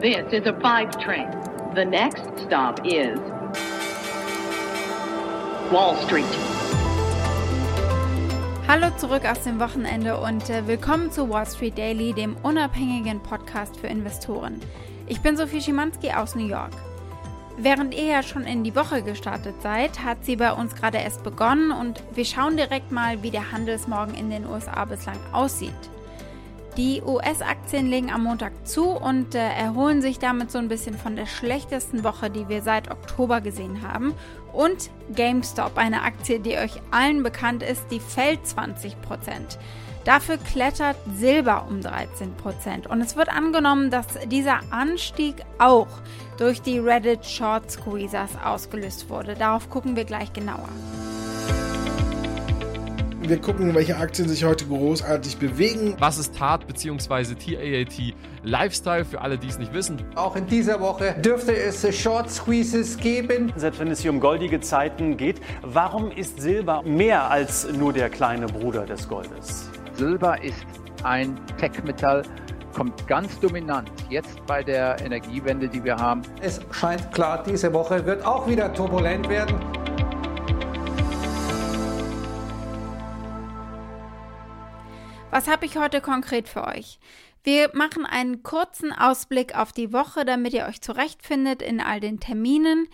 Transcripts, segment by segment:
This is a five train. The next stop is Wall Street. Hallo zurück aus dem Wochenende und äh, willkommen zu Wall Street Daily, dem unabhängigen Podcast für Investoren. Ich bin Sophie Schimanski aus New York. Während ihr ja schon in die Woche gestartet seid, hat sie bei uns gerade erst begonnen und wir schauen direkt mal, wie der Handelsmorgen in den USA bislang aussieht. Die US-Aktien legen am Montag zu und äh, erholen sich damit so ein bisschen von der schlechtesten Woche, die wir seit Oktober gesehen haben. Und GameStop, eine Aktie, die euch allen bekannt ist, die fällt 20%. Dafür klettert Silber um 13%. Und es wird angenommen, dass dieser Anstieg auch durch die Reddit Short Squeezers ausgelöst wurde. Darauf gucken wir gleich genauer. Wir gucken, welche Aktien sich heute großartig bewegen. Was ist TAT bzw. TAAT Lifestyle für alle, die es nicht wissen? Auch in dieser Woche dürfte es Short Squeezes geben. Selbst wenn es hier um goldige Zeiten geht, warum ist Silber mehr als nur der kleine Bruder des Goldes? Silber ist ein Tech-Metall, kommt ganz dominant jetzt bei der Energiewende, die wir haben. Es scheint klar, diese Woche wird auch wieder turbulent werden. Was habe ich heute konkret für euch? Wir machen einen kurzen Ausblick auf die Woche, damit ihr euch zurechtfindet in all den Terminen.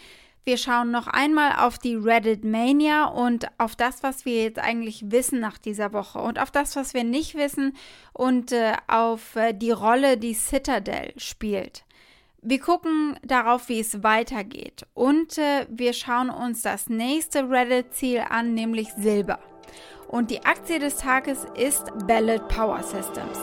Wir schauen noch einmal auf die Reddit Mania und auf das, was wir jetzt eigentlich wissen nach dieser Woche und auf das, was wir nicht wissen und äh, auf äh, die Rolle, die Citadel spielt. Wir gucken darauf, wie es weitergeht und äh, wir schauen uns das nächste Reddit-Ziel an, nämlich Silber. Und die Aktie des Tages ist Ballot Power Systems.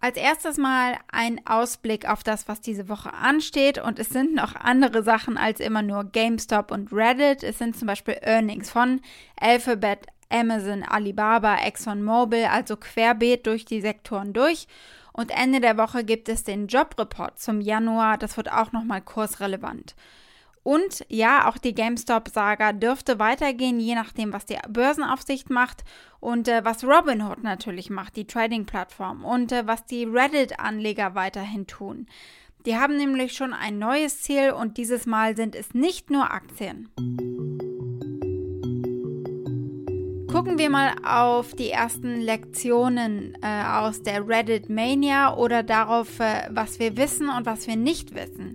Als erstes mal ein Ausblick auf das, was diese Woche ansteht. Und es sind noch andere Sachen als immer nur GameStop und Reddit. Es sind zum Beispiel Earnings von Alphabet, Amazon, Alibaba, ExxonMobil, also querbeet durch die Sektoren durch. Und Ende der Woche gibt es den Jobreport zum Januar. Das wird auch nochmal kursrelevant. Und ja, auch die GameStop-Saga dürfte weitergehen, je nachdem, was die Börsenaufsicht macht und äh, was Robinhood natürlich macht, die Trading-Plattform, und äh, was die Reddit-Anleger weiterhin tun. Die haben nämlich schon ein neues Ziel und dieses Mal sind es nicht nur Aktien. Gucken wir mal auf die ersten Lektionen äh, aus der Reddit Mania oder darauf, äh, was wir wissen und was wir nicht wissen.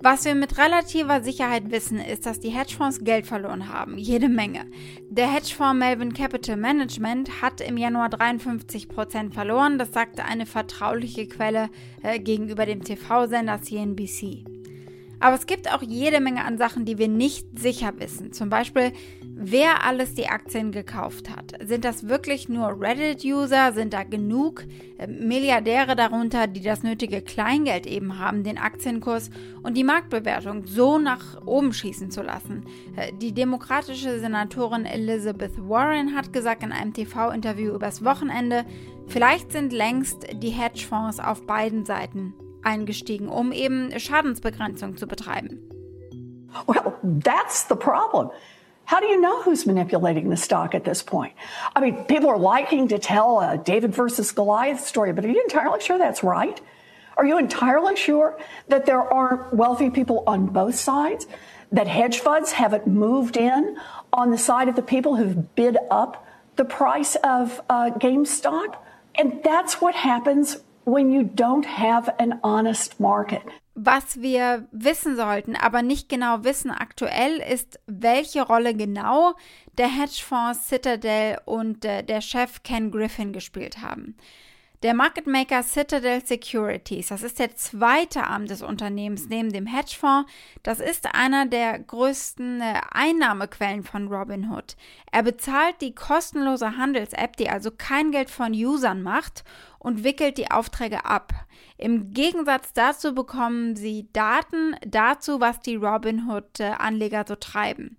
Was wir mit relativer Sicherheit wissen, ist, dass die Hedgefonds Geld verloren haben, jede Menge. Der Hedgefonds Melvin Capital Management hat im Januar 53% verloren, das sagte eine vertrauliche Quelle äh, gegenüber dem TV-Sender CNBC. Aber es gibt auch jede Menge an Sachen, die wir nicht sicher wissen. Zum Beispiel, wer alles die Aktien gekauft hat. Sind das wirklich nur Reddit-User? Sind da genug äh, Milliardäre darunter, die das nötige Kleingeld eben haben, den Aktienkurs und die Marktbewertung so nach oben schießen zu lassen? Äh, die demokratische Senatorin Elizabeth Warren hat gesagt in einem TV-Interview übers Wochenende, vielleicht sind längst die Hedgefonds auf beiden Seiten eingestiegen, um eben Schadensbegrenzung zu betreiben. Well, that's the problem. How do you know who's manipulating the stock at this point? I mean, people are liking to tell a David versus Goliath story, but are you entirely sure that's right? Are you entirely sure that there aren't wealthy people on both sides? That hedge funds haven't moved in on the side of the people who've bid up the price of uh, GameStop? And that's what happens when you don't have an honest market. Was wir wissen sollten, aber nicht genau wissen aktuell, ist, welche Rolle genau der Hedgefonds Citadel und äh, der Chef Ken Griffin gespielt haben. Der Market Maker Citadel Securities, das ist der zweite Arm des Unternehmens neben dem Hedgefonds. Das ist einer der größten äh, Einnahmequellen von Robinhood. Er bezahlt die kostenlose Handels-App, die also kein Geld von Usern macht und wickelt die Aufträge ab. Im Gegensatz dazu bekommen sie Daten dazu, was die Robinhood-Anleger so treiben.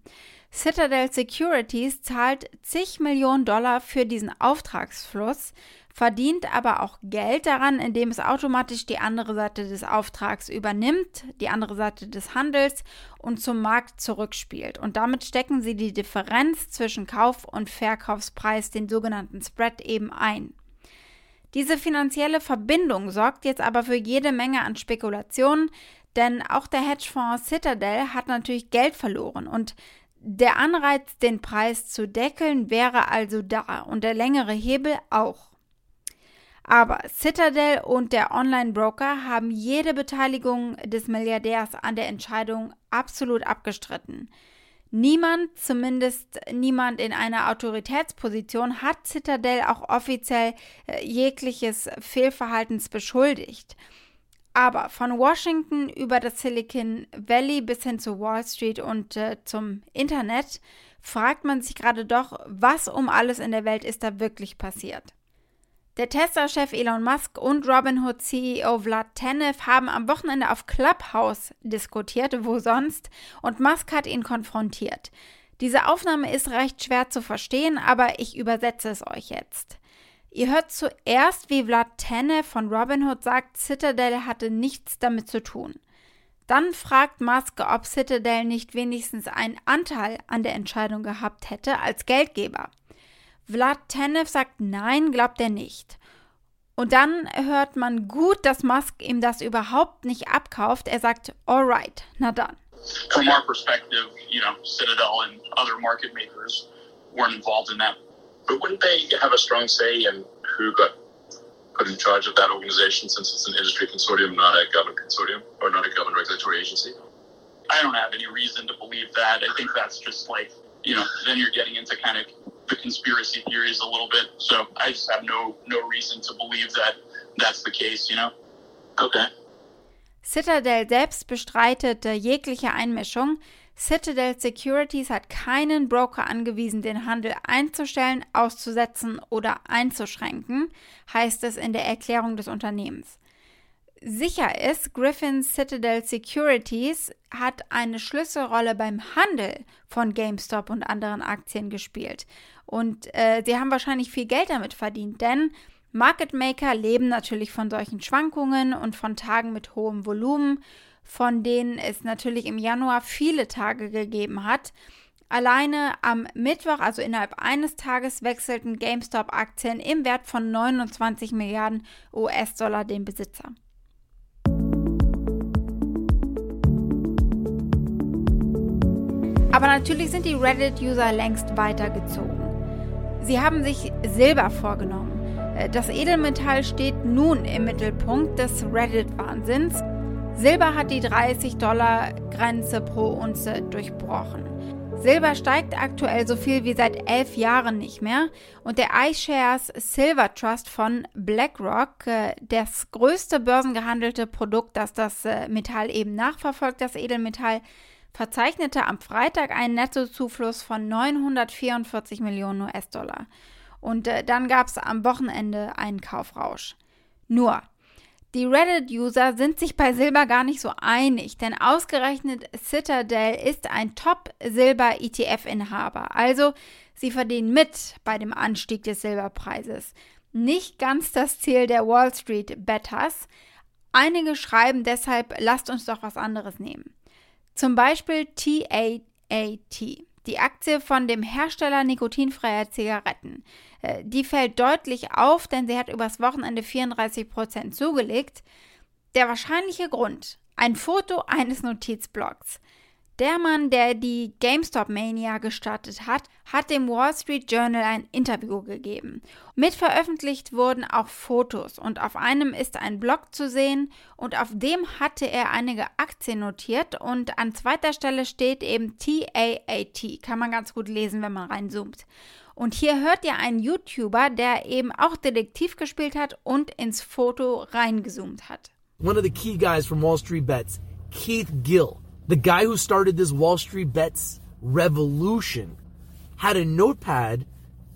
Citadel Securities zahlt zig Millionen Dollar für diesen Auftragsfluss, verdient aber auch Geld daran, indem es automatisch die andere Seite des Auftrags übernimmt, die andere Seite des Handels und zum Markt zurückspielt. Und damit stecken sie die Differenz zwischen Kauf- und Verkaufspreis, den sogenannten Spread, eben ein. Diese finanzielle Verbindung sorgt jetzt aber für jede Menge an Spekulationen, denn auch der Hedgefonds Citadel hat natürlich Geld verloren und der Anreiz, den Preis zu deckeln, wäre also da und der längere Hebel auch. Aber Citadel und der Online-Broker haben jede Beteiligung des Milliardärs an der Entscheidung absolut abgestritten. Niemand, zumindest niemand in einer Autoritätsposition, hat Citadel auch offiziell äh, jegliches Fehlverhaltens beschuldigt. Aber von Washington über das Silicon Valley bis hin zu Wall Street und äh, zum Internet fragt man sich gerade doch, was um alles in der Welt ist da wirklich passiert. Der Tesla-Chef Elon Musk und Robinhood-CEO Vlad Tenev haben am Wochenende auf Clubhouse diskutiert, wo sonst, und Musk hat ihn konfrontiert. Diese Aufnahme ist recht schwer zu verstehen, aber ich übersetze es euch jetzt. Ihr hört zuerst, wie Vlad Tenev von Robinhood sagt, Citadel hatte nichts damit zu tun. Dann fragt Musk, ob Citadel nicht wenigstens einen Anteil an der Entscheidung gehabt hätte als Geldgeber. Vlad Tenev sagt nein, glaubt er nicht. Und dann hört man gut, dass Musk ihm das überhaupt nicht abkauft. Er sagt, alright, na dann. From our perspective, you know, Citadel and other market makers weren't involved in that. But wouldn't they have a strong say in who got put in charge of that organization since it's an industry consortium, not a government consortium, or not a government regulatory agency? I don't have any reason to believe that. I think that's just like, you know, then you're getting into kind of the conspiracy theories a little bit. So I just have no no reason to believe that that's the case, you know. Okay. Citadel selbst bestreitet jegliche Einmischung. Citadel Securities hat keinen Broker angewiesen, den Handel einzustellen, auszusetzen oder einzuschränken, heißt es in der Erklärung des Unternehmens. Sicher ist, Griffin Citadel Securities hat eine Schlüsselrolle beim Handel von GameStop und anderen Aktien gespielt. Und äh, sie haben wahrscheinlich viel Geld damit verdient, denn Market Maker leben natürlich von solchen Schwankungen und von Tagen mit hohem Volumen, von denen es natürlich im Januar viele Tage gegeben hat. Alleine am Mittwoch, also innerhalb eines Tages, wechselten GameStop-Aktien im Wert von 29 Milliarden US-Dollar den Besitzer. Aber natürlich sind die Reddit-User längst weitergezogen. Sie haben sich Silber vorgenommen. Äh, das Edelmetall steht nun im Mittelpunkt des Reddit-Wahnsinns. Silber hat die 30-Dollar-Grenze pro Unze durchbrochen. Silber steigt aktuell so viel wie seit elf Jahren nicht mehr und der iShares Silver Trust von BlackRock, äh, das größte börsengehandelte Produkt, das das äh, Metall eben nachverfolgt, das Edelmetall, verzeichnete am Freitag einen Nettozufluss von 944 Millionen US-Dollar. Und äh, dann gab es am Wochenende einen Kaufrausch. Nur, die Reddit-User sind sich bei Silber gar nicht so einig, denn ausgerechnet Citadel ist ein Top-Silber-ETF-Inhaber. Also sie verdienen mit bei dem Anstieg des Silberpreises. Nicht ganz das Ziel der Wall Street Betters. Einige schreiben deshalb, lasst uns doch was anderes nehmen. Zum Beispiel TAAT, die Aktie von dem Hersteller nikotinfreier Zigaretten. Äh, die fällt deutlich auf, denn sie hat übers Wochenende 34% zugelegt. Der wahrscheinliche Grund, ein Foto eines Notizblocks. Der Mann, der die GameStop Mania gestartet hat, hat dem Wall Street Journal ein Interview gegeben. Mit veröffentlicht wurden auch Fotos und auf einem ist ein Blog zu sehen und auf dem hatte er einige Aktien notiert und an zweiter Stelle steht eben TAAT. Kann man ganz gut lesen, wenn man reinzoomt. Und hier hört ihr einen YouTuber, der eben auch Detektiv gespielt hat und ins Foto reingezoomt hat. One of the key guys from Wall Street Bets, Keith Gill. The guy who started this Wall Street bets revolution had a notepad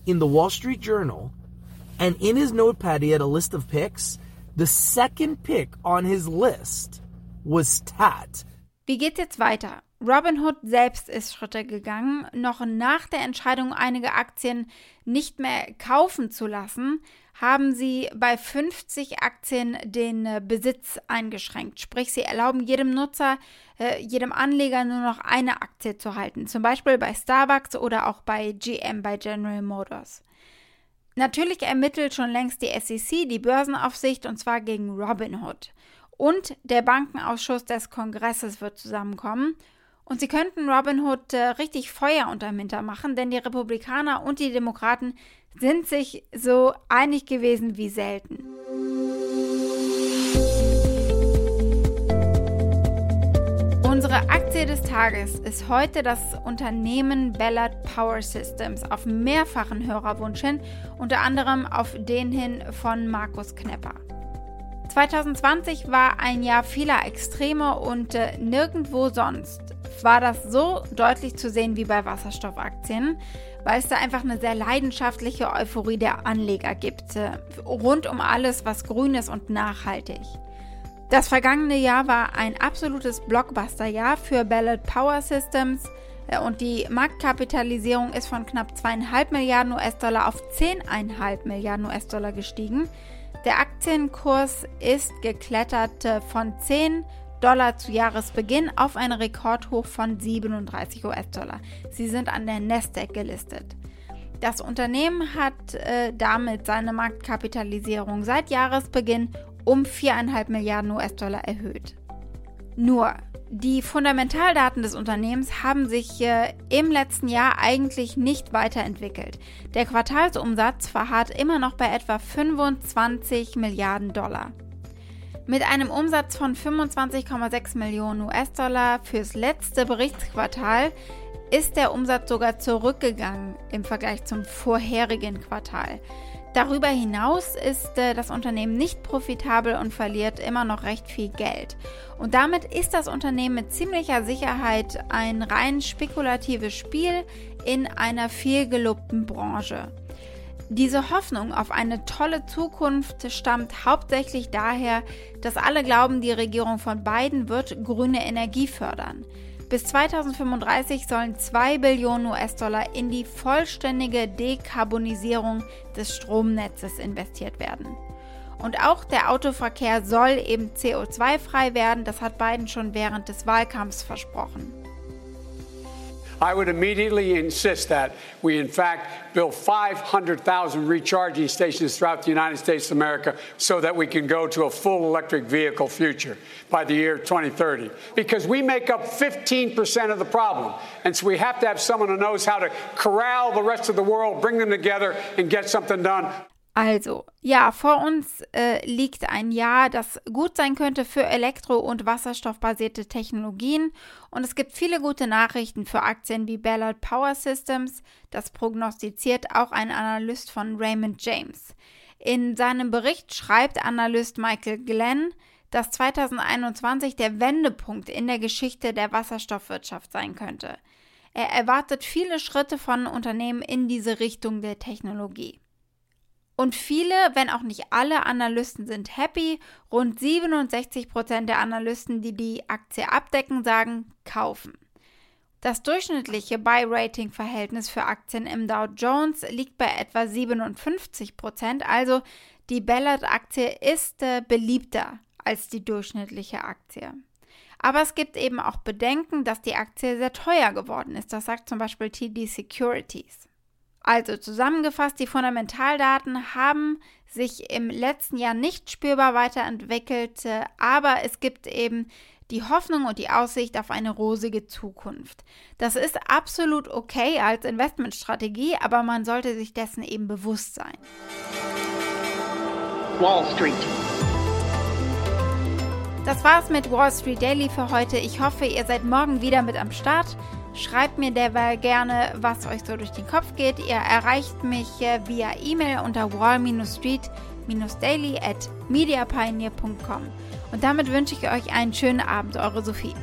in the Wall Street Journal, and in his notepad, he had a list of picks. The second pick on his list was TAT. Wie geht's jetzt weiter? Robinhood selbst ist Schritte gegangen, noch nach der Entscheidung, einige Aktien nicht mehr kaufen zu lassen, haben sie bei 50 Aktien den äh, Besitz eingeschränkt. Sprich, sie erlauben jedem Nutzer, äh, jedem Anleger nur noch eine Aktie zu halten. Zum Beispiel bei Starbucks oder auch bei GM, bei General Motors. Natürlich ermittelt schon längst die SEC, die Börsenaufsicht, und zwar gegen Robinhood. Und der Bankenausschuss des Kongresses wird zusammenkommen. Und sie könnten Robinhood äh, richtig Feuer unterm Hinter machen, denn die Republikaner und die Demokraten sind sich so einig gewesen wie selten. Unsere Aktie des Tages ist heute das Unternehmen Ballard Power Systems auf mehrfachen Hörerwunsch hin, unter anderem auf den hin von Markus Knepper. 2020 war ein Jahr vieler Extreme und äh, nirgendwo sonst war das so deutlich zu sehen wie bei Wasserstoffaktien weil es da einfach eine sehr leidenschaftliche Euphorie der Anleger gibt, äh, rund um alles, was grün ist und nachhaltig. Das vergangene Jahr war ein absolutes Blockbuster-Jahr für Ballard Power Systems äh, und die Marktkapitalisierung ist von knapp 2,5 Milliarden US-Dollar auf 10,5 Milliarden US-Dollar gestiegen. Der Aktienkurs ist geklettert äh, von 10 Dollar zu Jahresbeginn auf ein Rekordhoch von 37 US-Dollar. Sie sind an der Nasdaq gelistet. Das Unternehmen hat äh, damit seine Marktkapitalisierung seit Jahresbeginn um 4,5 Milliarden US-Dollar erhöht. Nur, die Fundamentaldaten des Unternehmens haben sich im letzten Jahr eigentlich nicht weiterentwickelt. Der Quartalsumsatz verharrt immer noch bei etwa 25 Milliarden Dollar. Mit einem Umsatz von 25,6 Millionen US-Dollar fürs letzte Berichtsquartal ist der Umsatz sogar zurückgegangen im Vergleich zum vorherigen Quartal. Darüber hinaus ist äh, das Unternehmen nicht profitabel und verliert immer noch recht viel Geld. Und damit ist das Unternehmen mit ziemlicher Sicherheit ein rein spekulatives Spiel in einer vielgelobten Branche. Diese Hoffnung auf eine tolle Zukunft stammt hauptsächlich daher, dass alle glauben, die Regierung von Biden wird grüne Energie fördern. Bis 2035 sollen 2 Billionen US-Dollar in die vollständige Dekarbonisierung des Stromnetzes investiert werden. Und auch der Autoverkehr soll eben CO2-frei werden, das hat Biden schon während des Wahlkampfs versprochen. I would immediately insist that we, in fact, build 500,000 recharging stations throughout the United States of America so that we can go to a full electric vehicle future by the year 2030. Because we make up 15% of the problem. And so we have to have someone who knows how to corral the rest of the world, bring them together, and get something done. Also, ja, vor uns äh, liegt ein Jahr, das gut sein könnte für elektro- und wasserstoffbasierte Technologien. Und es gibt viele gute Nachrichten für Aktien wie Ballard Power Systems. Das prognostiziert auch ein Analyst von Raymond James. In seinem Bericht schreibt Analyst Michael Glenn, dass 2021 der Wendepunkt in der Geschichte der Wasserstoffwirtschaft sein könnte. Er erwartet viele Schritte von Unternehmen in diese Richtung der Technologie. Und viele, wenn auch nicht alle Analysten sind happy. Rund 67 Prozent der Analysten, die die Aktie abdecken, sagen kaufen. Das durchschnittliche Buy-Rating-Verhältnis für Aktien im Dow Jones liegt bei etwa 57 Prozent, also die Ballard-Aktie ist äh, beliebter als die durchschnittliche Aktie. Aber es gibt eben auch Bedenken, dass die Aktie sehr teuer geworden ist. Das sagt zum Beispiel TD Securities. Also zusammengefasst, die Fundamentaldaten haben sich im letzten Jahr nicht spürbar weiterentwickelt, äh, aber es gibt eben die Hoffnung und die Aussicht auf eine rosige Zukunft. Das ist absolut okay als Investmentstrategie, aber man sollte sich dessen eben bewusst sein. Wall Street. Das war's mit Wall Street Daily für heute. Ich hoffe, ihr seid morgen wieder mit am Start. Schreibt mir derweil gerne, was euch so durch den Kopf geht. Ihr erreicht mich äh, via E-Mail unter wall-street-daily at mediapioneer.com. Und damit wünsche ich euch einen schönen Abend, eure Sophie.